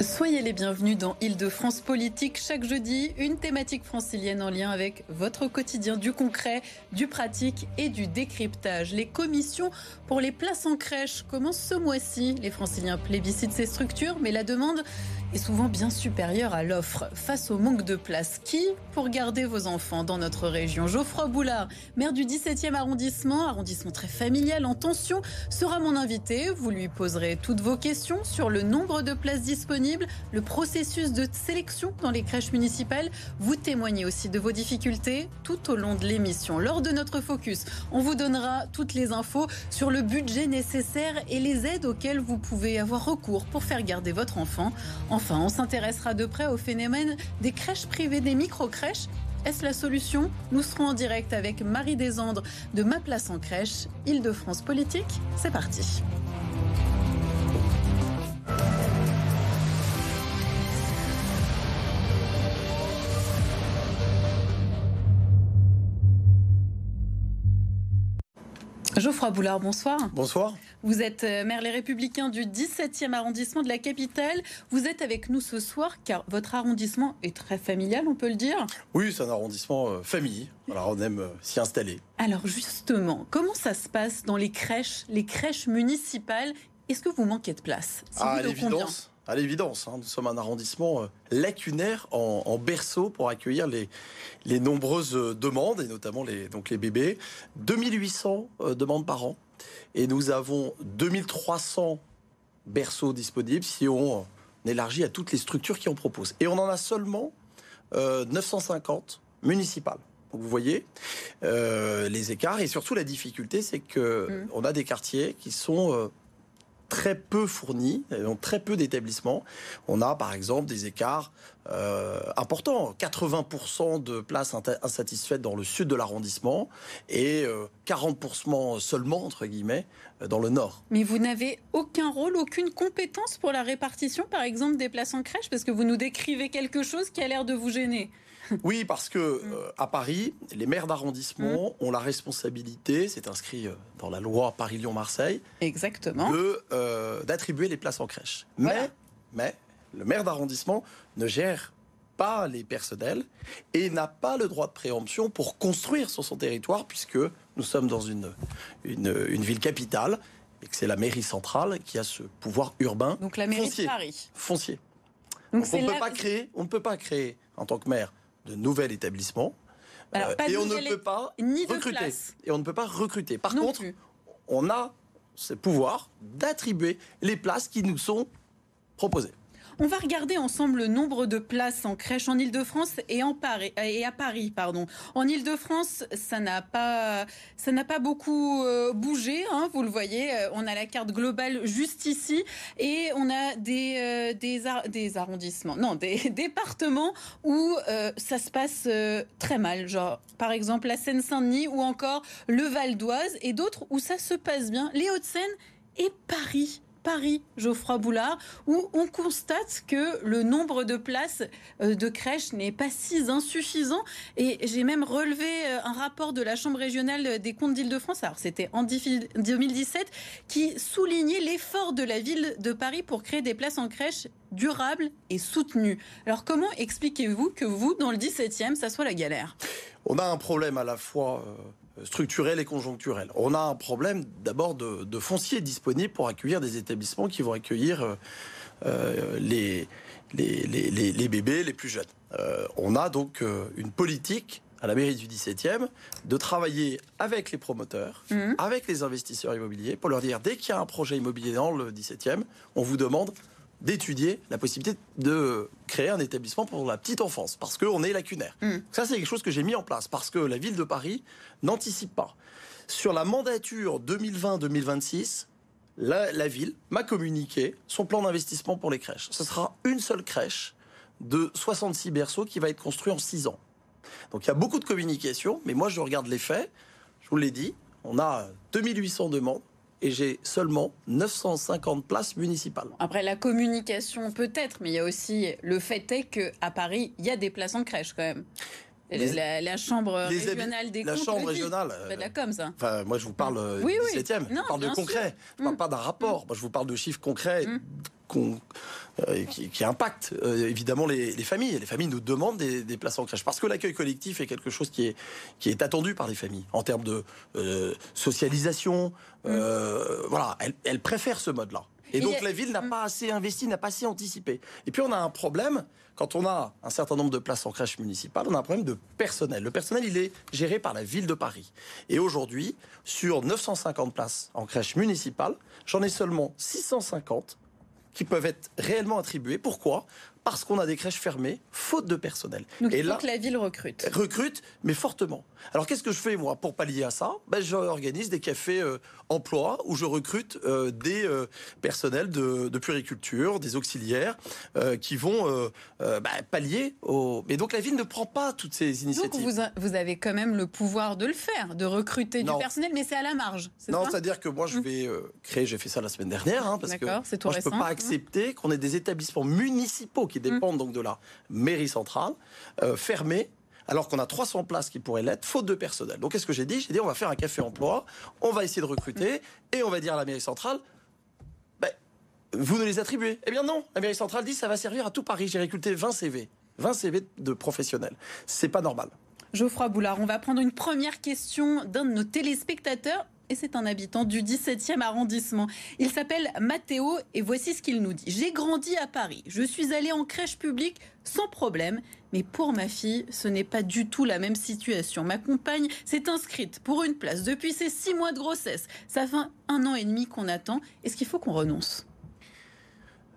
Soyez les bienvenus dans Île-de-France Politique. Chaque jeudi, une thématique francilienne en lien avec votre quotidien, du concret, du pratique et du décryptage. Les commissions pour les places en crèche commencent ce mois-ci. Les franciliens plébiscitent ces structures, mais la demande est souvent bien supérieure à l'offre. Face au manque de place, qui pour garder vos enfants dans notre région? Geoffroy Boulard, maire du 17e arrondissement, arrondissement très familial en tension, sera mon invité. Vous lui poserez toutes vos questions sur le nombre de places disponibles, le processus de sélection dans les crèches municipales. Vous témoignez aussi de vos difficultés tout au long de l'émission. Lors de notre focus, on vous donnera toutes les infos sur le budget nécessaire et les aides auxquelles vous pouvez avoir recours pour faire garder votre enfant. On s'intéressera de près au phénomène des crèches privées, des micro-crèches. Est-ce la solution? Nous serons en direct avec Marie Desandres de Ma Place en Crèche, Île-de-France Politique. C'est parti. Geoffroy Boulard, bonsoir. Bonsoir. Vous êtes euh, maire Les Républicains du 17e arrondissement de la capitale. Vous êtes avec nous ce soir car votre arrondissement est très familial, on peut le dire Oui, c'est un arrondissement euh, famille. Alors on aime euh, s'y installer. Alors justement, comment ça se passe dans les crèches, les crèches municipales? Est-ce que vous manquez de place? Si À l'évidence. À l'évidence, hein. nous sommes un arrondissement lacunaire en, berceau pour accueillir les, les nombreuses demandes, et notamment les, donc les bébés. 2800 demandes par an. Et nous avons 2300 berceaux disponibles si on élargit à toutes les structures qui en proposent. Et on en a seulement 950 euh, municipales. Donc vous voyez euh, les écarts et surtout la difficulté, c'est que mmh. on a des quartiers qui sont euh, très peu fournis, ont très peu d'établissements. On a par exemple des écarts euh, importants, 80% de places insatisfaites dans le sud de l'arrondissement et 40% euh, seulement, entre guillemets, euh, dans le nord. Mais vous n'avez aucun rôle, aucune compétence pour la répartition, par exemple, des places en crèche, parce que vous nous décrivez quelque chose qui a l'air de vous gêner. Oui, parce que mm. euh, à Paris, les maires d'arrondissement mm. ont la responsabilité, c'est inscrit euh, dans la loi Paris-Lyon-Marseille, exactement, euh, d'attribuer les places en crèche. Mais, mais le maire d'arrondissement ne gère pas les personnels et n'a pas le droit de préemption pour construire sur son territoire, puisque nous sommes dans une, une, ville capitale et que c'est la mairie centrale qui a ce pouvoir urbain. Donc la mairie foncier, de Paris. Foncier. Donc, on, peut pas créer, on ne peut pas créer, en tant que maire, de nouvel établissement. Euh, et on ne peut pas recruter. Et on ne peut pas recruter. Par contre, on a ce pouvoir d'attribuer les places qui nous sont proposées. On va regarder ensemble le nombre de places en crèche en Ile-de-France et, à Paris. Pardon. En Ile-de-France, ça n'a pas, pas beaucoup euh, bougé. Hein, vous le voyez, euh, on a la carte globale juste ici et on a des, euh, des, arrondissements, non, des départements où ça se passe très mal. Genre, par exemple, la Seine-Saint-Denis ou encore le Val d'Oise et d'autres où ça se passe bien. Les Hauts-de-Seine et Paris. Paris, Geoffroy Boulard, où on constate que le nombre de places euh, de crèches n'est pas si insuffisant. Et j'ai même relevé euh, un rapport de la Chambre régionale des comptes d'Île-de-France, alors c'était en 2017, qui soulignait l'effort de la ville de Paris pour créer des places en crèche durables et soutenues. Alors comment expliquez-vous que vous, dans le 17e, ça soit la galère? On a un problème à la fois... Euh, structurel et conjoncturel. On a un problème d'abord de, foncier disponible pour accueillir des établissements qui vont accueillir euh, euh, les, les, bébés les plus jeunes. Euh, on a donc une politique à la mairie du 17e de travailler avec les promoteurs, mmh. avec les investisseurs immobiliers, pour leur dire dès qu'il y a un projet immobilier dans le 17e, on vous demande d'étudier la possibilité de créer un établissement pour la petite enfance, parce qu'on est lacunaire. Mm. Ça, c'est quelque chose que j'ai mis en place, parce que la ville de Paris n'anticipe pas. Sur la mandature 2020-2026, la, ville m'a communiqué son plan d'investissement pour les crèches. Ce sera une seule crèche de 66 berceaux qui va être construit en 6 ans. Donc il y a beaucoup de communication, mais moi je regarde les faits. Je vous l'ai dit, on a 2800 demandes et j'ai seulement 950 places municipales. Après la communication peut-être, mais il y a aussi le fait est qu'à Paris, il y a des places en crèche quand même. La, chambre régionale des la chambre régionale bah, la com ça enfin moi je vous parle du oui, 17e je parle de concret je ne parle mm. pas d'un rapport mm. moi je vous parle de chiffres concrets mm. euh, qui, impacte euh, évidemment les, familles. Les familles nous demandent des, places en crèche parce que l'accueil collectif est quelque chose qui est, qui est attendu par les familles en termes de socialisation. Voilà, elles, préfèrent ce mode-là. Et, donc la ville n'a mmh. pas assez investi, n'a pas assez anticipé. Et puis on a un problème, quand on a un certain nombre de places en crèche municipale, on a un problème de personnel. Le personnel, il est géré par la ville de Paris. Et aujourd'hui, sur 950 places en crèche municipale, j'en ai seulement 650 qui peuvent être réellement attribués. Pourquoi? Parce qu'on a des crèches fermées, faute de personnel. Donc et il faut que la ville recrute. Recrute, mais fortement. Alors qu'est-ce que je fais moi pour pallier à ça? Ben, J'organise des cafés euh, emploi où je recrute euh, des euh, personnels de, de, puriculture, des auxiliaires qui vont bah, pallier au... Mais donc la ville ne prend pas toutes ces initiatives. Donc vous, vous avez quand même le pouvoir de le faire, de recruter du personnel, mais c'est à la marge. Non, c'est-à-dire que moi je mmh. vais créer, j'ai fait ça la semaine dernière, hein, parce que moi, je ne peux pas accepter qu'on ait des établissements municipaux qui dépendent donc de la mairie centrale, euh, fermés, alors qu'on a 300 places qui pourraient l'être, faute de personnel. Donc qu'est-ce que j'ai dit? J'ai dit on va faire un café emploi, on va essayer de recruter, et on va dire à la mairie centrale, ben, vous ne les attribuez. Eh bien non, la mairie centrale dit ça va servir à tout Paris. J'ai recruté 20 CV. 20 CV de professionnels. C'est pas normal. Geoffroy Boulard, on va prendre une première question d'un de nos téléspectateurs et c'est un habitant du 17e arrondissement. Il s'appelle Mathéo et voici ce qu'il nous dit. J'ai grandi à Paris. Je suis allé en crèche publique sans problème. Mais pour ma fille, ce n'est pas du tout la même situation. Ma compagne s'est inscrite pour une place depuis ses six mois de grossesse. Ça fait un an et demi qu'on attend. Est-ce qu'il faut qu'on renonce?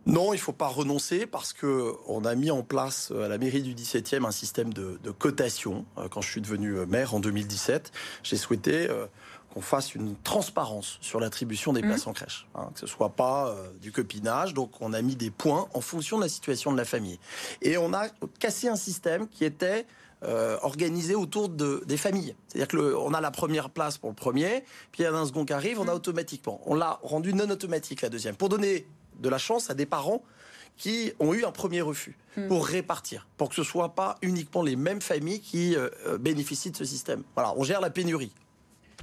Non, il ne faut pas renoncer parce que on a mis en place euh, à la mairie du 17e un système de, cotation. Euh, quand je suis devenu euh, maire en 2017, j'ai souhaité qu'on fasse une transparence sur l'attribution des mmh. places en crèche, hein, que ce soit pas du copinage. Donc, on a mis des points en fonction de la situation de la famille, et on a cassé un système qui était organisé autour de, des familles. C'est-à-dire qu'on a la première place pour le premier, puis il y a un second qui arrive, on a mmh. automatiquement. On l'a rendu non automatique la deuxième, pour donner de la chance à des parents qui ont eu un premier refus hmm. pour répartir, pour que ce soit pas uniquement les mêmes familles qui euh, euh, bénéficient de ce système. Voilà, on gère la pénurie.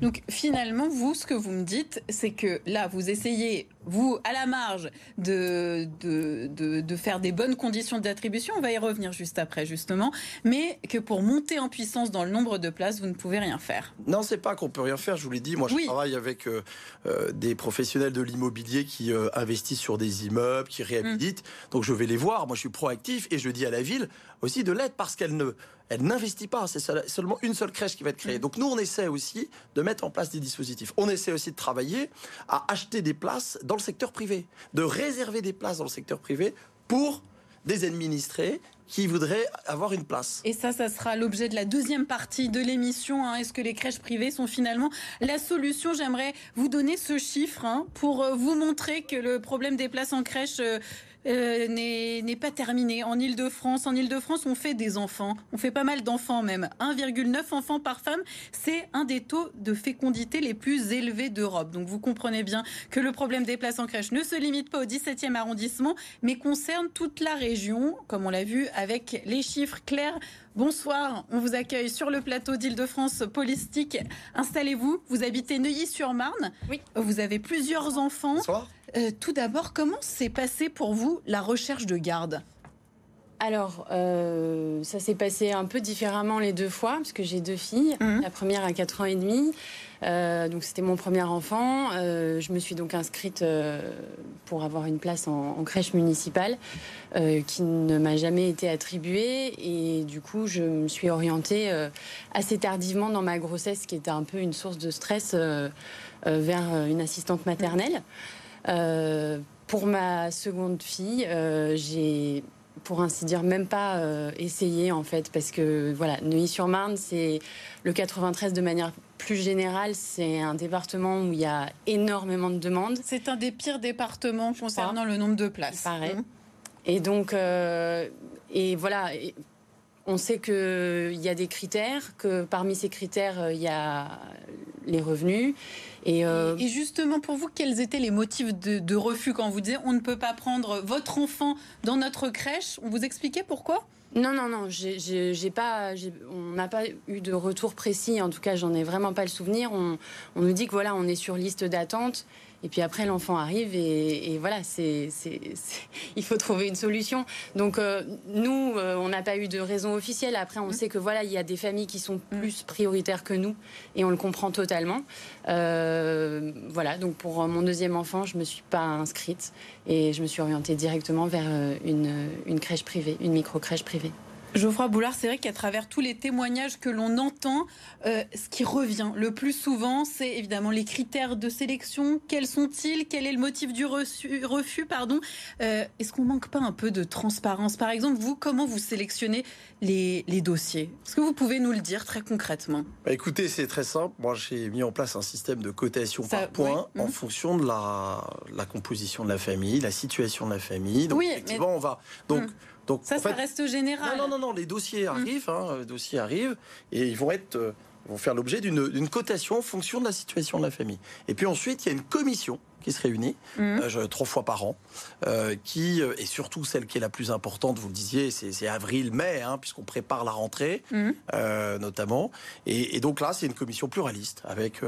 Donc finalement, vous, ce que vous me dites, c'est que là, vous essayez, vous, à la marge, de, de, de, faire des bonnes conditions d'attribution, on va y revenir juste après, justement, mais que pour monter en puissance dans le nombre de places, vous ne pouvez rien faire. Non, c'est pas qu'on peut rien faire, je vous l'ai dit, moi je travaille avec euh, euh, des professionnels de l'immobilier qui euh, investissent sur des immeubles, qui réhabilitent, mm. donc je vais les voir, moi je suis proactif et je dis à la ville aussi de l'aide parce qu'elle ne elle n'investit pas. C'est seulement une seule crèche qui va être créée. Donc nous, on essaie aussi de mettre en place des dispositifs. On essaie aussi de travailler à acheter des places dans le secteur privé, de réserver des places dans le secteur privé pour des administrés qui voudraient avoir une place. Et ça, ça sera l'objet de la deuxième partie de l'émission. Hein. Est-ce que les crèches privées sont finalement la solution? J'aimerais vous donner ce chiffre hein, pour euh, vous montrer que le problème des places en crèche... Euh, euh, n'est pas terminé. En Ile-de-France, en Ile-de-France, on fait des enfants. On fait pas mal d'enfants même. 1,9 enfants par femme, c'est un des taux de fécondité les plus élevés d'Europe. Donc vous comprenez bien que le problème des places en crèche ne se limite pas au 17e arrondissement, mais concerne toute la région, comme on l'a vu avec les chiffres clairs. Bonsoir, on vous accueille sur le plateau d'Île-de-France Politique. Installez-vous, vous habitez Neuilly-sur-Marne. Oui. Vous avez plusieurs enfants. Bonsoir. Euh, tout d'abord, comment s'est passé pour vous la recherche de garde? Alors, euh, ça s'est passé un peu différemment les deux fois, parce que j'ai deux filles. Mhm. La première à 4 ans et demi. Euh, donc c'était mon premier enfant. je me suis donc inscrite pour avoir une place en, crèche municipale qui ne m'a jamais été attribuée. Et du coup, je me suis orientée assez tardivement dans ma grossesse, qui était un peu une source de stress, vers une assistante maternelle. Euh, pour ma seconde fille, euh, j'ai pour ainsi dire, même pas euh, essayé en fait, parce que voilà, Neuilly-sur-Marne, c'est le 93 de manière plus générale, c'est un département où il y a énormément de demandes. C'est un des pires départements concernant le nombre de places. Pareil. Mmh. Et donc, et voilà, on sait qu'il y a des critères, que parmi ces critères, il y a les revenus. Euh, et, justement, pour vous, quels étaient les motifs de, refus quand vous disiez on ne peut pas prendre votre enfant dans notre crèche? On vous expliquait pourquoi? Non, non, non, j'ai pas, on n'a pas eu de retour précis. En tout cas, j'en ai vraiment pas le souvenir. On, nous dit que voilà, on est sur liste d'attente Et puis après, l'enfant arrive et, voilà, c'est, il faut trouver une solution. Donc euh, nous, euh, on n'a pas eu de raison officielle. Après, on mm. sait que voilà, il y a des familles qui sont mm. plus prioritaires que nous et on le comprend totalement. Euh, voilà, donc pour mon deuxième enfant, je me suis pas inscrite et je me suis orientée directement vers une, une crèche privée, une micro crèche privée. Geoffroy Boulard, c'est vrai qu'à travers tous les témoignages que l'on entend, euh, ce qui revient le plus souvent, c'est évidemment les critères de sélection. Quels sont-ils? Quel est le motif du refus, pardon? Euh, Est-ce qu'on manque pas un peu de transparence? Par exemple, vous, comment vous sélectionnez les, dossiers? Est-ce que vous pouvez nous le dire très concrètement? Bah, Écoutez, c'est très simple. Moi, j'ai mis en place un système de cotation par points en mmh. fonction de la, composition de la famille, la situation de la famille. Donc, oui, effectivement, on va... Donc, mmh. Donc, ça, ça reste général. Non, non, non, les dossiers mm. arrivent, hein, les dossiers arrivent, et ils vont être, euh, vont faire l'objet d'une cotation en fonction de la situation de la famille. Et puis ensuite, il y a une commission qui se réunit mm. euh, trois fois par an, euh, qui et surtout celle qui est la plus importante, vous le disiez, c'est avril-mai, hein, puisqu'on prépare la rentrée, mm. notamment. Et, et, donc là, c'est une commission pluraliste avec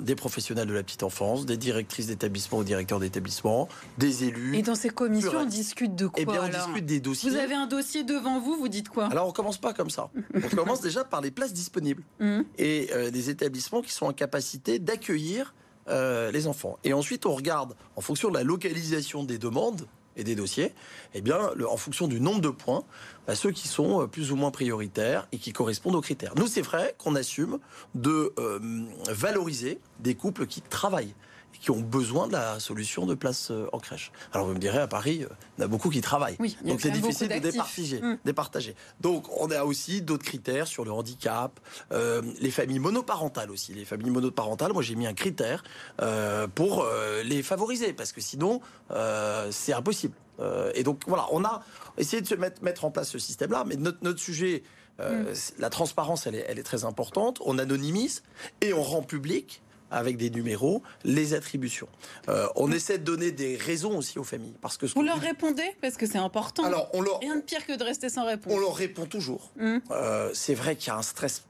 des professionnels de la petite enfance, des directrices d'établissement ou directeurs d'établissement, des élus. Et dans ces commissions, on discute de quoi Eh bien, on discute des dossiers. Vous avez un dossier devant vous, vous dites quoi? Alors, on commence pas comme ça. on commence déjà par les places disponibles mmh. et euh, des établissements qui sont en capacité d'accueillir euh, les enfants. Et ensuite, on regarde, en fonction de la localisation des demandes, et des dossiers, eh bien, en fonction du nombre de points, bah, ceux qui sont euh, plus ou moins prioritaires et qui correspondent aux critères. Nous, c'est vrai qu'on assume de euh, valoriser des couples qui travaillent qui ont besoin de la solution de place euh, en crèche. Alors vous me direz, à Paris, il y en a beaucoup qui travaillent. Donc c'est difficile de départager, mmh. départager, Donc on a aussi d'autres critères sur le handicap, euh, les familles monoparentales aussi. Les familles monoparentales, moi j'ai mis un critère euh, pour les favoriser, parce que sinon c'est impossible. et donc voilà, on a essayé de se mettre, mettre en place ce système-là, mais notre, notre sujet... Mmh. La transparence, elle est, elle est très importante. On anonymise et on rend public avec des numéros, les attributions. Euh, on essaie de donner des raisons aussi aux familles. Parce que Vous leur répondez Parce que c'est important. Alors, on leur... Rien de pire que de rester sans réponse. On leur répond toujours. Hum. Euh, c'est vrai qu'il y a un stress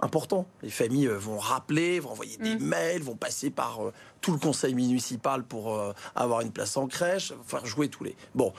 important. Les familles euh, vont rappeler, vont envoyer des hum. mails, vont passer par tout le conseil municipal pour euh, avoir une place en crèche, faire jouer tous les. Bon,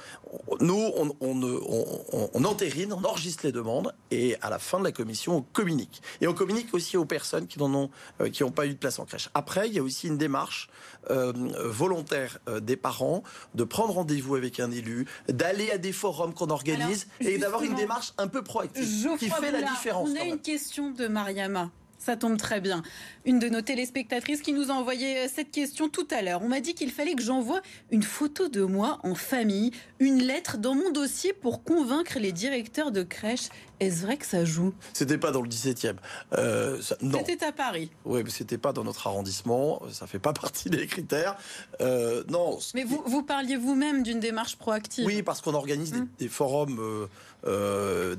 nous, on, on, on, entérine, on enregistre les demandes et à la fin de la commission, on communique. Et on communique aussi aux personnes qui n'ont euh, qui pas eu de place en crèche. Après, il y a aussi une démarche euh, volontaire des parents de prendre rendez-vous avec un élu, d'aller à des forums qu'on organise et d'avoir une démarche un peu proactive qui fait la différence. On a une question de Mariama. Ça tombe très bien. Une de nos téléspectatrices qui nous a envoyé euh, cette question tout à l'heure. On m'a dit qu'il fallait que j'envoie une photo de moi en famille, une lettre dans mon dossier pour convaincre les directeurs de crèche. Est-ce vrai que ça joue? C'était pas dans le 17e. Euh, c'était à Paris. Oui, mais c'était pas dans notre arrondissement. Ça fait pas partie des critères. Euh, non. Mais vous, vous parliez vous-même d'une démarche proactive. Oui, parce qu'on organise des, des, forums. Euh,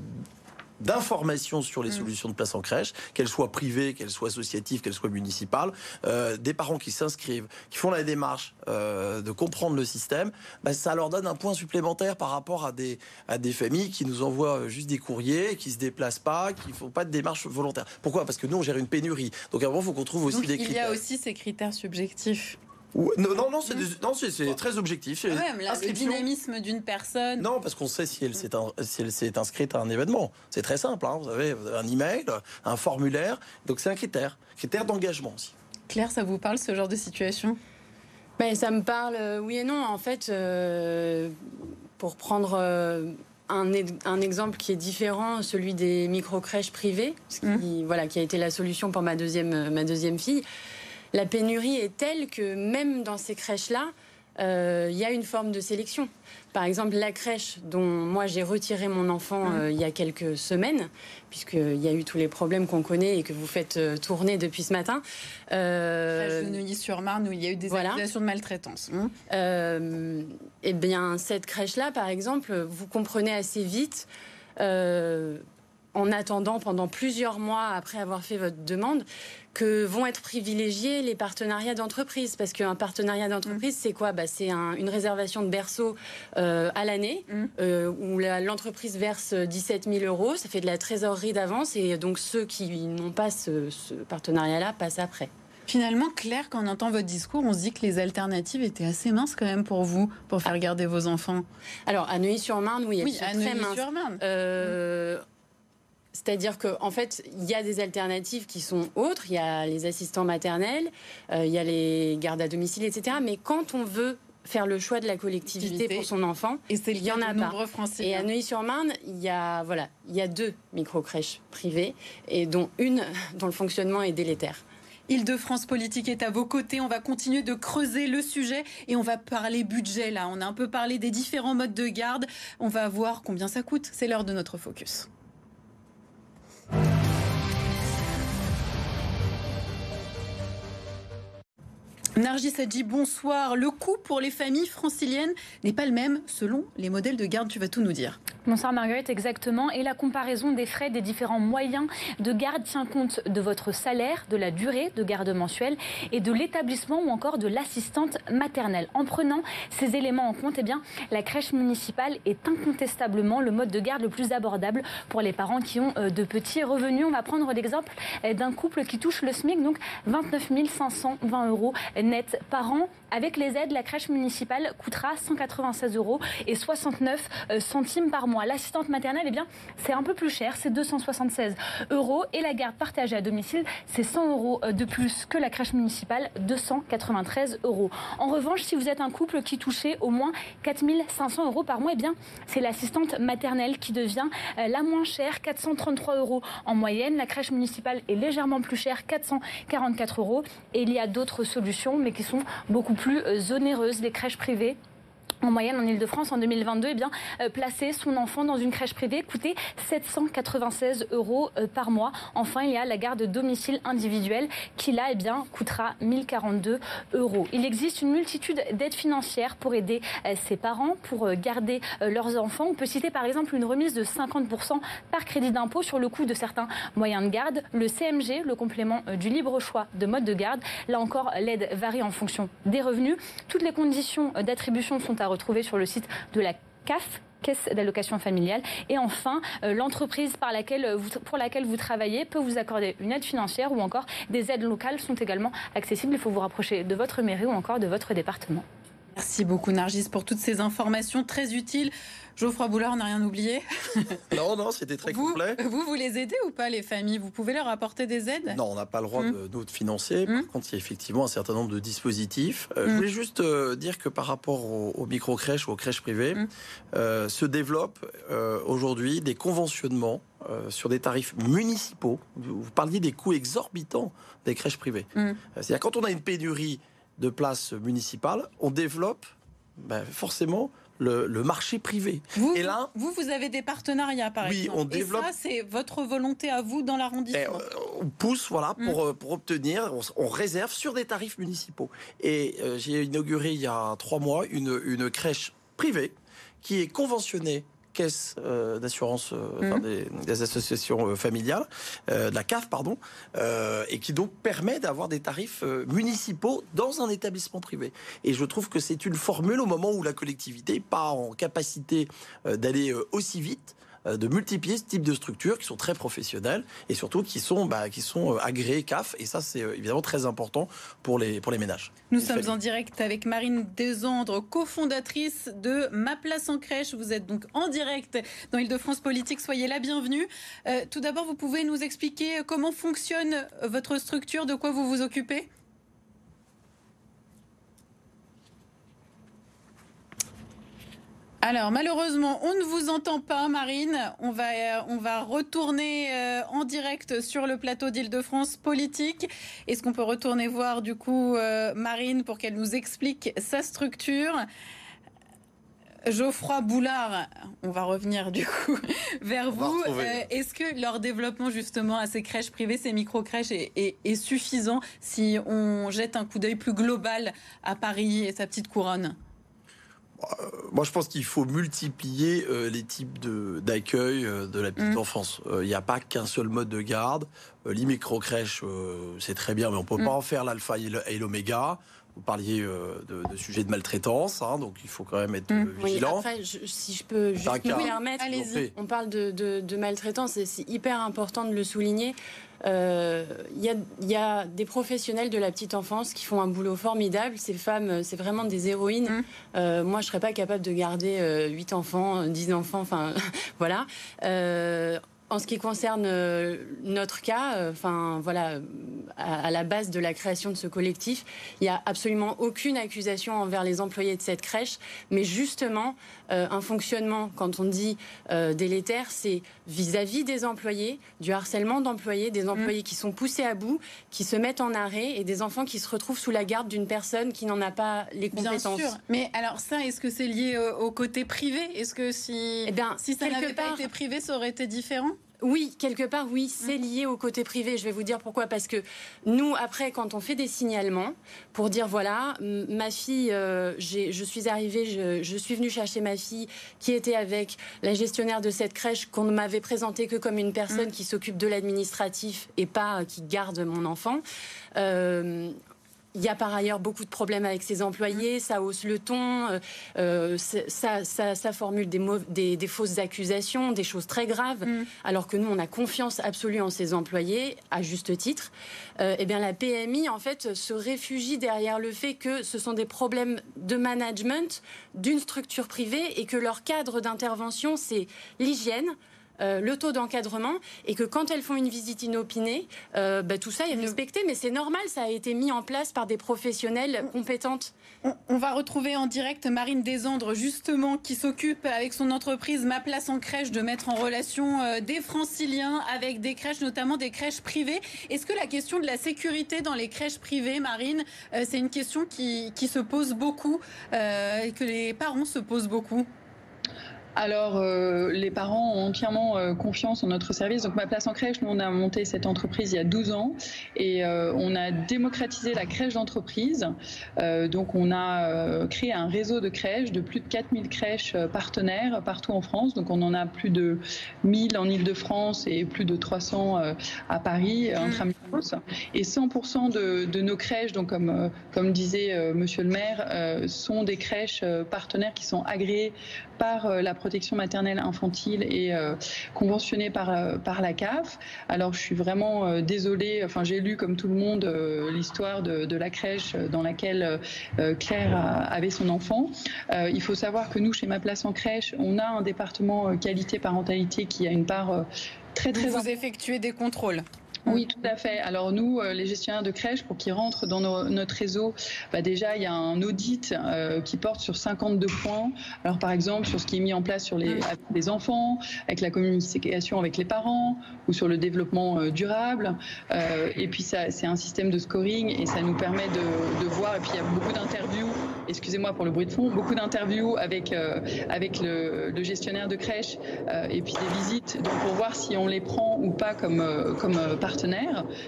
d'informations sur les mm. solutions de place en crèche, qu'elles soient privées, qu'elles soient associatives, qu'elles soient municipales, euh, des parents qui s'inscrivent, qui font la démarche euh, de comprendre le système, bah, ça leur donne un point supplémentaire par rapport à des, à des familles qui nous envoient juste des courriers, qui se déplacent pas, qui font pas de démarche volontaire. Pourquoi? Parce que nous, on gère une pénurie. Donc avant, il faut qu'on trouve aussi des critères. Il y a aussi ces critères subjectifs non, non, non, c'est très objectif. le dynamisme d'une personne. Non, parce qu'on sait si elle s'est inscrite à un événement. C'est très simple. Hein. Vous, avez, un email, un formulaire. Donc c'est un critère. Critère d'engagement aussi. Claire, ça vous parle ce genre de situation? Ben, Ça me parle, euh, oui et non. En fait, euh, pour prendre. Euh, un, un, exemple qui est différent, celui des micro-crèches privées, qui, mmh. voilà, qui a été la solution pour ma deuxième, ma deuxième fille la pénurie est telle que même dans ces crèches-là, euh, il y a une forme de sélection. Par exemple, la crèche dont moi j'ai retiré mon enfant mmh. euh, il y a quelques semaines, puisqu'il y a eu tous les problèmes qu'on connaît et que vous faites euh, tourner depuis ce matin. Euh, crèche de sur marne où il y a eu des accusations de maltraitance. Mmh. eh bien, cette crèche-là, par exemple, vous comprenez assez vite en attendant pendant plusieurs mois après avoir fait votre demande que vont être privilégiés les partenariats d'entreprise. Parce qu'un partenariat d'entreprise, c'est quoi? Bah, C'est une réservation de berceau euh, à l'année, mm. euh, où l'entreprise verse 17 000 euros. Ça fait de la trésorerie d'avance. Et donc ceux qui n'ont pas ce, ce partenariat-là passent après. Finalement, Claire, quand on entend votre discours, on se dit que les alternatives étaient assez minces quand même pour vous, pour faire garder vos enfants. Alors, à Neuilly-sur-Marne, oui, oui à Neuilly-sur-Marne. Euh, c'est-à-dire qu'en en fait, il y a des alternatives qui sont autres. Il y a les assistants maternels, euh, il y a les gardes à domicile, etc. Mais quand on veut faire le choix de la collectivité pour son enfant. Et il y en a pas. Et à Neuilly-sur-Marne, il y a voilà, il y a deux micro-crèches privées et dont une dont le fonctionnement est délétère. Île-de-France Politique est à vos côtés. On va continuer de creuser le sujet et on va parler budget là. On a un peu parlé des différents modes de garde. On va voir combien ça coûte. C'est l'heure de notre focus. Nargis Hadji, bonsoir. Le coût pour les familles franciliennes n'est pas le même selon les modèles de garde. Tu vas tout nous dire. Bonsoir Marguerite, exactement. Et la comparaison des frais des différents moyens de garde tient compte de votre salaire, de la durée de garde mensuelle et de l'établissement ou encore de l'assistante maternelle. En prenant ces éléments en compte, eh bien, la crèche municipale est incontestablement le mode de garde le plus abordable pour les parents qui ont euh, de petits revenus. On va prendre l'exemple euh, d'un couple qui touche le SMIC, donc 29 520 euros net par an. Avec les aides, la crèche municipale coûtera 196 euros et 69 euh, centimes par mois. L'assistante maternelle, eh c'est un peu plus cher, c'est 276 euros. Et la garde partagée à domicile, c'est 100 euros euh, de plus que la crèche municipale, 293 euros. En revanche, si vous êtes un couple qui touchait au moins 4500 euros par mois, eh c'est l'assistante maternelle qui devient euh, la moins chère, 433 euros en moyenne. La crèche municipale est légèrement plus chère, 444 euros. Et il y a d'autres solutions, mais qui sont beaucoup plus plus euh, onéreuses, les crèches privées en moyenne en Ile-de-France en 2022, eh bien, euh, placer son enfant dans une crèche privée coûtait 796 euros euh, par mois. Enfin, il y a la garde domicile individuelle qui là eh bien, coûtera 1042 euros. Il existe une multitude d'aides financières pour aider euh, ses parents, pour garder leurs enfants. On peut citer par exemple une remise de 50% par crédit d'impôt sur le coût de certains moyens de garde, le CMG, le complément du libre choix de mode de garde. Là encore, l'aide varie en fonction des revenus. Toutes les conditions d'attribution sont à retrouver sur le site de la CAF, caisse d'allocation familiale. Et enfin, euh, l'entreprise pour laquelle vous travaillez peut vous accorder une aide financière ou encore des aides locales sont également accessibles. Il faut vous rapprocher de votre mairie ou encore de votre département. Merci beaucoup Nargis pour toutes ces informations très utiles. Geoffroy Boulard, n'a rien oublié Non, non, c'était très complet. Vous, vous les aidez ou pas, les familles? Vous pouvez leur apporter des aides? Non, on n'a pas le droit de, nous de financer. Par hum. contre, il y a effectivement un certain nombre de dispositifs. Euh, je hum. voulais juste euh, dire que par rapport aux, micro-crèches ou aux crèches privées, euh, se développent aujourd'hui des conventionnements sur des tarifs municipaux. Vous parliez des coûts exorbitants des crèches privées. C'est-à-dire quand on a une pénurie de places municipales, on développe ben, forcément le, marché privé. Vous, et là, vous, vous avez des partenariats, par oui, exemple. on développe. Et ça, c'est votre volonté à vous dans l'arrondissement. Eh, on pousse, voilà, pour, mm. euh, pour obtenir. On, réserve sur des tarifs municipaux. Et euh, j'ai inauguré il y a trois mois une, une crèche privée qui est conventionnée caisse euh, d'assurance, euh, mmh. des, associations euh, familiales, de la CAF, pardon, et qui donc permet d'avoir des tarifs municipaux dans un établissement privé. Et je trouve que c'est une formule au moment où la collectivité n'est pas en capacité d'aller aussi vite de multiplier ce type de structures qui sont très professionnelles et surtout qui sont, bah, qui sont euh, agréées CAF. Et ça, c'est euh, évidemment très important pour les, pour les ménages. Nous sommes en direct avec Marine Desandres, cofondatrice de Ma Place en Crèche. Vous êtes donc en direct dans Île-de-France Politique. Soyez la bienvenue. tout d'abord, vous pouvez nous expliquer comment fonctionne votre structure, de quoi vous vous occupez? Alors malheureusement, on ne vous entend pas, Marine. On va, euh, on va retourner euh, en direct sur le plateau d'Île-de-France politique. Est-ce qu'on peut retourner voir du coup euh, Marine pour qu'elle nous explique sa structure? Geoffroy Boulard, on va revenir du coup vers vous. Est-ce que leur développement justement à ces crèches privées, ces micro-crèches est suffisant si on jette un coup d'œil plus global à Paris et sa petite couronne? Moi, je pense qu'il faut multiplier euh, les types d'accueil euh, de, la petite mm. enfance. Il n'y a pas qu'un seul mode de garde. les micro-crèches, c'est très bien, mais on ne peut mm. pas en faire l'alpha et l'oméga. Vous parliez de, de, sujets de maltraitance, hein, donc il faut quand même être mmh. vigilant. Oui, après, si je peux juste me permettre, on parle de, de maltraitance et c'est hyper important de le souligner. Il euh, y, a des professionnels de la petite enfance qui font un boulot formidable. Ces femmes, c'est vraiment des héroïnes. Mmh. Euh, moi, je serais pas capable de garder 8 euh, enfants, 10 enfants, enfin voilà. En ce qui concerne euh, notre cas, euh, enfin voilà, à, la base de la création de ce collectif, il n'y a absolument aucune accusation envers les employés de cette crèche, mais justement euh, un fonctionnement, quand on dit délétère, c'est vis-à-vis des employés, du harcèlement d'employés, des employés mmh. qui sont poussés à bout, qui se mettent en arrêt, et des enfants qui se retrouvent sous la garde d'une personne qui n'en a pas les compétences. Bien sûr. Mais alors ça, est-ce que c'est lié au côté privé? Est-ce que si, eh bien, si ça n'avait pas été privé, ça aurait été différent? Oui, quelque part, oui, c'est mm. lié au côté privé. Je vais vous dire pourquoi. Parce que nous, après, quand on fait des signalements pour dire voilà, ma fille, euh, je suis arrivée, je, suis venue chercher ma fille qui était avec la gestionnaire de cette crèche qu'on ne m'avait présentée que comme une personne mm. qui s'occupe de l'administratif et pas qui garde mon enfant. Euh, il y a par ailleurs beaucoup de problèmes avec ses employés, ça hausse le ton, euh, euh ça, ça, ça, formule des, des, des, fausses accusations, des choses très graves, mm. alors que nous, on a confiance absolue en ses employés, à juste titre. Euh, eh bien, la PMI, en fait, se réfugie derrière le fait que ce sont des problèmes de management d'une structure privée et que leur cadre d'intervention, c'est l'hygiène, euh, le taux d'encadrement et que quand elles font une visite inopinée, euh, bah, tout ça est respecté. Mais c'est normal, ça a été mis en place par des professionnels compétentes. On, va retrouver en direct Marine Desandres, justement, qui s'occupe avec son entreprise Ma Place en Crèche de mettre en relation euh, des franciliens avec des crèches, notamment des crèches privées. Est-ce que la question de la sécurité dans les crèches privées, Marine, c'est une question qui, qui, se pose beaucoup, et que les parents se posent beaucoup? Alors, euh, les parents ont entièrement euh, confiance en notre service. Donc, Ma Place en Crèche, nous, on a monté cette entreprise il y a 12 ans et euh, on a démocratisé la crèche d'entreprise. donc, on a créé un réseau de crèches, de plus de 4000 crèches partenaires partout en France. Donc, on en a plus de 1000 en Ile-de-France et plus de 300 à Paris, mmh. intramuros. Et 100% de, de, nos crèches, donc comme, comme disait Monsieur le maire, sont des crèches partenaires qui sont agréées par la protection maternelle infantile et euh, conventionnée par, euh, par la CAF. Alors je suis vraiment euh, désolée, enfin j'ai lu comme tout le monde l'histoire de, de, la crèche dans laquelle Claire avait son enfant. il faut savoir que nous, chez Ma Place en crèche, on a un département qualité-parentalité qui a une part très très... Vous, vous effectuez des contrôles oui, tout à fait. Alors nous, euh, les gestionnaires de crèches, pour qu'ils rentrent dans notre réseau, bah déjà, il y a un audit euh, qui porte sur 52 points. Alors par exemple, sur ce qui est mis en place sur les, les enfants, avec la communication avec les parents, ou sur le développement euh, durable. et puis c'est un système de scoring et ça nous permet de, de voir. Et puis il y a beaucoup d'interviews, excusez-moi pour le bruit de fond, beaucoup d'interviews avec, avec le, le, gestionnaire de crèche et puis des visites donc pour voir si on les prend ou pas comme, comme partenaire,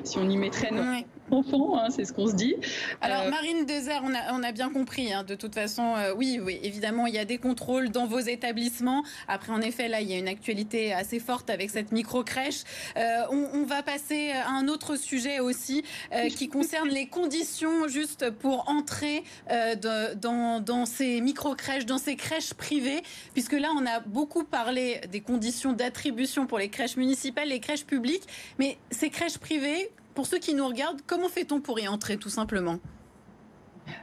si on y mettrait nos enfants, hein, c'est ce qu'on se dit. Alors euh, Marine Dezer, on a, on a bien compris, hein, de toute façon, euh, oui, oui, évidemment, il y a des contrôles dans vos établissements. Après, en effet, là, il y a une actualité assez forte avec cette micro-crèche. Euh, on, va passer à un autre sujet aussi qui concerne les conditions juste pour entrer dans, dans ces micro-crèches, dans ces crèches privées, puisque là, on a beaucoup parlé des conditions d'attribution pour les crèches municipales, les crèches publiques, mais ces crèches privées, pour ceux qui nous regardent, comment fait-on pour y entrer tout simplement?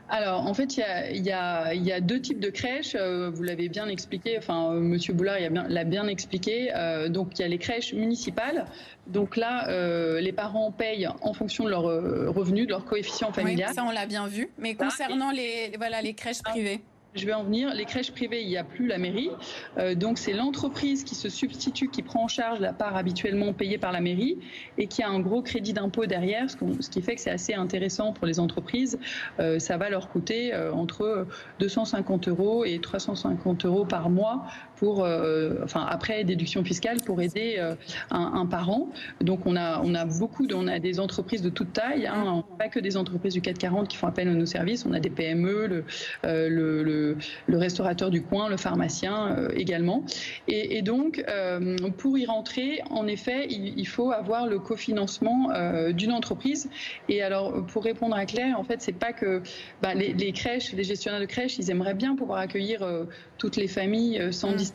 Alors, en fait, il y a, deux types de crèches. Euh, vous l'avez bien expliqué. Enfin, euh, Monsieur Boulard l'a bien, expliqué. Euh, donc, il y a les crèches municipales. Donc là, les parents payent en fonction de leur revenu, de leur coefficient familial. Oui, ça, on l'a bien vu. Mais concernant les, voilà, les crèches privées je vais en venir. Les crèches privées, il n'y a plus la mairie. Euh, donc c'est l'entreprise qui se substitue, qui prend en charge la part habituellement payée par la mairie et qui a un gros crédit d'impôt derrière, ce, qui fait que c'est assez intéressant pour les entreprises. Euh, ça va leur coûter euh, entre 250 euros et 350 euros par mois pour, enfin après déduction fiscale pour aider un, parent. Donc on a, beaucoup, on a des entreprises de toute taille, hein, pas que des entreprises du 440 qui font appel à nos services. On a des PME, le, le le, restaurateur du coin, le pharmacien également. Et, donc, pour y rentrer, en effet, il, faut avoir le cofinancement d'une entreprise. Et alors, pour répondre à Claire, en fait, c'est pas que bah, les, crèches, les gestionnaires de crèches, ils aimeraient bien pouvoir accueillir toutes les familles sans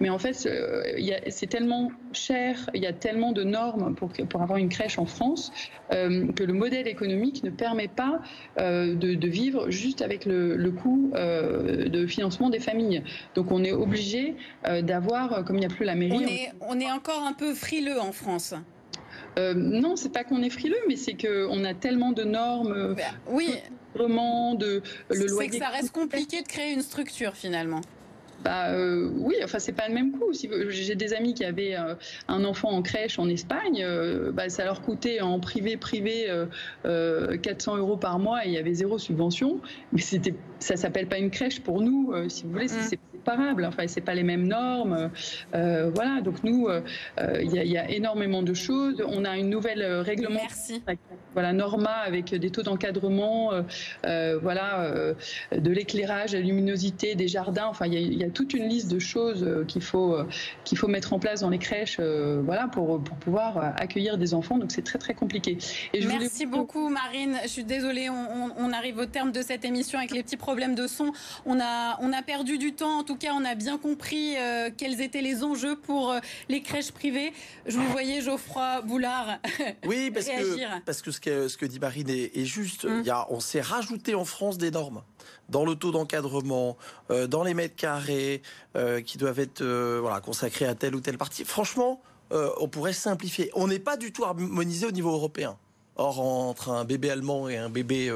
mais en fait, c'est tellement cher, il y a tellement de normes pour, pour avoir une crèche en France euh, que le modèle économique ne permet pas euh, de, vivre juste avec le, coût euh, de financement des familles. Donc on est obligé d'avoir, comme il n'y a plus la mairie... On est, on est encore un peu frileux en France. Euh, non, c'est pas qu'on est frileux, mais c'est qu'on a tellement de normes. Bah, oui. De, le loyer. C'est que ça reste compliqué de créer une structure finalement. Bah euh, oui, enfin c'est pas le même coût. Si j'ai des amis qui avaient euh, un enfant en crèche en Espagne, euh, bah, ça leur coûtait en privé privé 400 euros par mois et il y avait zéro subvention. Mais c'était, ça s'appelle pas une crèche pour nous, si vous voulez. C'est séparable. Enfin c'est pas les mêmes normes. voilà. Donc nous, il y, a énormément de choses. On a une nouvelle règlement. Merci. Voilà Norma avec des taux d'encadrement, voilà, de l'éclairage, la luminosité des jardins. Enfin il y a toute une liste de choses euh, qu'il faut, euh, qu'il faut mettre en place dans les crèches euh, voilà, pour, pour pouvoir accueillir des enfants. Donc c'est très très compliqué. Et je Merci beaucoup Marine. Je suis désolée, on, on, arrive au terme de cette émission avec les petits problèmes de son. On a, on a perdu du temps. En tout cas, on a bien compris quels étaient les enjeux pour les crèches privées. Je vous voyais Geoffroy Boulard oui, parce Que, parce que ce que, ce que dit Marine est, juste. Hum. Il y a, on s'est rajouté en France des normes dans le taux d'encadrement, euh, dans les mètres carrés euh, qui doivent être euh, voilà, consacrés à telle ou telle partie. Franchement, on pourrait simplifier. On n'est pas du tout harmonisé au niveau européen. Or, entre un bébé allemand et un bébé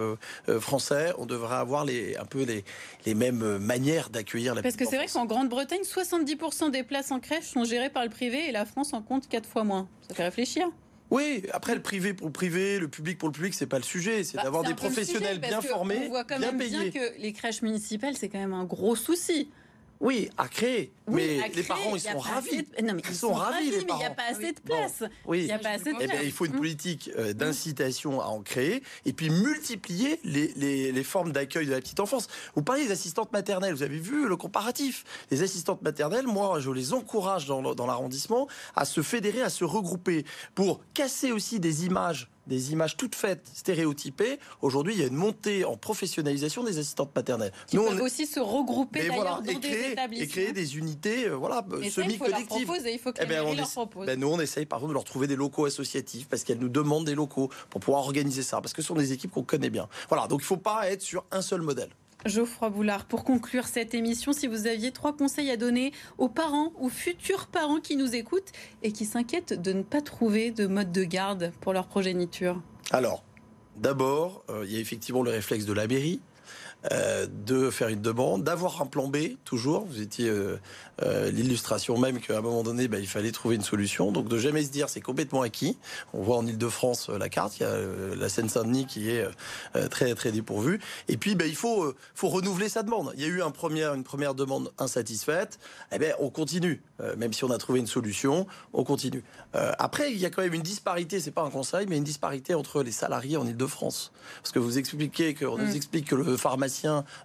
français, on devrait avoir les, un peu les, les mêmes manières d'accueillir la Parce que c'est vrai qu'en Grande-Bretagne, 70% des places en crèche sont gérées par le privé et la France en compte 4 fois moins. Ça fait réfléchir. Oui, après le privé pour le privé, le public pour le public, c'est pas le sujet, c'est bah, d'avoir des professionnels bien formés, on voit quand même bien que les crèches municipales, c'est quand même un gros souci. Oui, à créer. mais les parents, ils sont ravis. Non, mais ils, sont, ravis, les parents. Mais il n'y a pas assez de place. oui. Il y a pas assez de place. il faut une politique euh, d'incitation à en créer et puis multiplier les, les, les formes d'accueil de la petite enfance. Vous parlez des assistantes maternelles. Vous avez vu le comparatif. Les assistantes maternelles, moi, je les encourage dans, dans l'arrondissement à se fédérer, à se regrouper pour casser aussi des images des images toutes faites, stéréotypées. Aujourd'hui, il y a une montée en professionnalisation des assistantes maternelles. Qui Nous, peuvent aussi se regrouper d'ailleurs dans des établissements. Et créer des unités euh, voilà, semi-collectives. Il faut que eh ben, leur propose. Ben, nous, on essaye par exemple de leur trouver des locaux associatifs parce qu'elles nous demandent des locaux pour pouvoir organiser ça. Parce que ce sont des équipes qu'on connaît bien. Voilà, donc il ne faut pas être sur un seul modèle. Geoffroy Boulard, pour conclure cette émission, si vous aviez trois conseils à donner aux parents ou futurs parents qui nous écoutent et qui s'inquiètent de ne pas trouver de mode de garde pour leur progéniture? Alors, d'abord, euh, il y a effectivement le réflexe de la mairie. Euh, de faire une demande, d'avoir un plan B toujours. Vous étiez euh, euh, l'illustration même qu'à un moment donné, bah, il fallait trouver une solution. Donc de jamais se dire c'est complètement acquis. On voit en Ile-de-France la carte, il y a la Seine-Saint-Denis qui est très très dépourvue. Et puis bah, il faut faut renouveler sa demande. Il y a eu un premier, une première demande insatisfaite. Eh ben on continue, même si on a trouvé une solution, on continue. après il y a quand même une disparité, c'est pas un conseil, mais une disparité entre les salariés en Ile-de-France. Parce que vous expliquez qu'on nous mm. explique que le pharmacien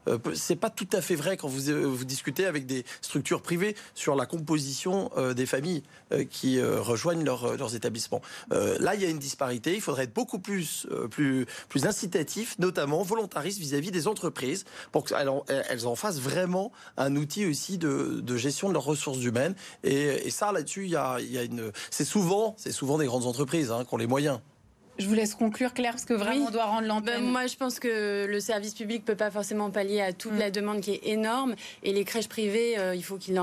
euh, c'est pas tout à fait vrai quand vous, euh, vous discutez avec des structures privées sur la composition euh, des familles qui rejoignent leurs établissements. là, il y a une disparité. Il faudrait être beaucoup plus, plus, incitatif, notamment volontariste vis-à-vis des entreprises, pour qu'elles en, elles en fassent vraiment un outil aussi de, gestion de leurs ressources humaines. Et, ça, là-dessus, il y a, une. C'est souvent, c'est souvent des grandes entreprises hein, qui ont les moyens. Je vous laisse conclure, Claire, parce que vraiment, on doit rendre l'antenne. Ben, moi, je pense que le service public ne peut pas forcément pallier à toute mm. la demande qui est énorme. Et les crèches privées, euh, il faut qu'il y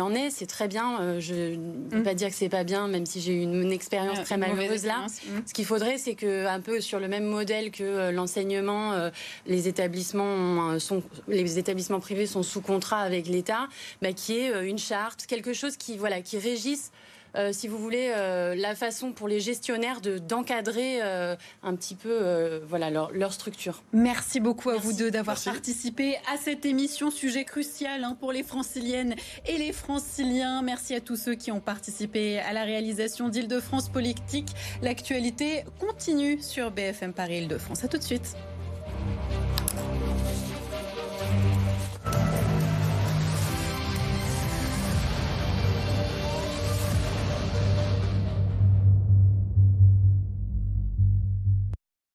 en ait. C'est très bien. Euh, je ne vais mm. pas dire que c'est pas bien, même si j'ai eu une, expérience très malheureuse là. Mm. Ce qu'il faudrait, c'est que, un peu sur le même modèle que euh, l'enseignement, les établissements sont, les établissements privés sont sous contrat avec l'État, bah, qui est une charte, quelque chose qui, voilà, qui régisse euh, si vous voulez, euh, la façon pour les gestionnaires d'encadrer euh, un petit peu voilà, leur, structure. Merci beaucoup à vous deux d'avoir participé à cette émission, sujet crucial hein, pour les franciliennes et les franciliens. Merci à tous ceux qui ont participé à la réalisation d'Île-de-France Politique. L'actualité continue sur BFM Paris Île-de-France. À tout de suite.